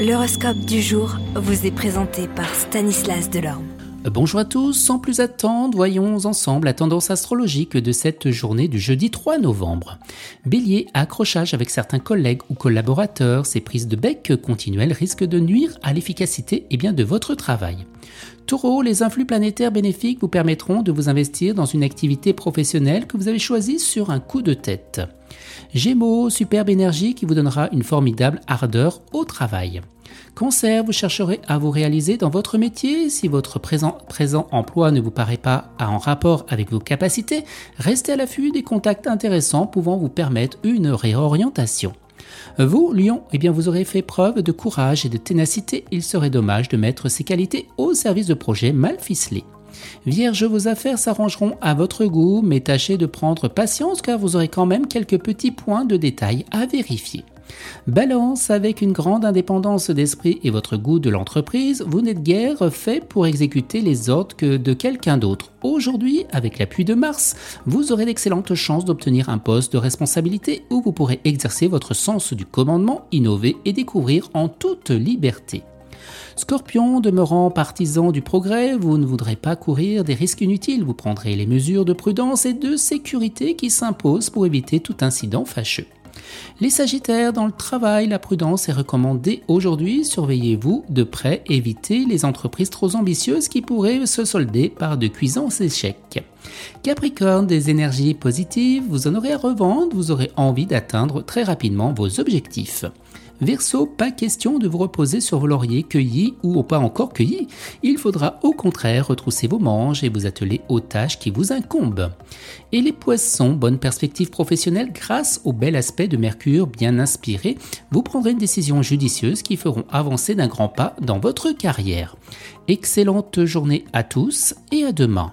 L'horoscope du jour vous est présenté par Stanislas Delorme. Bonjour à tous, sans plus attendre, voyons ensemble la tendance astrologique de cette journée du jeudi 3 novembre. Bélier, accrochage avec certains collègues ou collaborateurs, ces prises de bec continuelles risquent de nuire à l'efficacité et bien de votre travail. Taureau, les influx planétaires bénéfiques vous permettront de vous investir dans une activité professionnelle que vous avez choisie sur un coup de tête. Gémeaux, superbe énergie qui vous donnera une formidable ardeur au travail. Cancer, vous chercherez à vous réaliser dans votre métier. Si votre présent, présent emploi ne vous paraît pas en rapport avec vos capacités, restez à l'affût des contacts intéressants pouvant vous permettre une réorientation. Vous, Lion, eh bien vous aurez fait preuve de courage et de ténacité. Il serait dommage de mettre ces qualités au service de projets mal ficelés. Vierge, vos affaires s'arrangeront à votre goût, mais tâchez de prendre patience car vous aurez quand même quelques petits points de détail à vérifier. Balance, avec une grande indépendance d'esprit et votre goût de l'entreprise, vous n'êtes guère fait pour exécuter les ordres que de quelqu'un d'autre. Aujourd'hui, avec l'appui de Mars, vous aurez d'excellentes chances d'obtenir un poste de responsabilité où vous pourrez exercer votre sens du commandement, innover et découvrir en toute liberté. Scorpion, demeurant partisan du progrès, vous ne voudrez pas courir des risques inutiles, vous prendrez les mesures de prudence et de sécurité qui s'imposent pour éviter tout incident fâcheux. Les Sagittaires, dans le travail, la prudence est recommandée aujourd'hui. Surveillez-vous de près, évitez les entreprises trop ambitieuses qui pourraient se solder par de cuisants échecs. Capricorne, des énergies positives, vous en aurez à revendre, vous aurez envie d'atteindre très rapidement vos objectifs. Verseau, pas question de vous reposer sur vos lauriers cueillis ou pas encore cueillis. Il faudra au contraire retrousser vos manches et vous atteler aux tâches qui vous incombent. Et les poissons, bonne perspective professionnelle grâce au bel aspect de Mercure bien inspiré, vous prendrez une décision judicieuse qui feront avancer d'un grand pas dans votre carrière. Excellente journée à tous et à demain.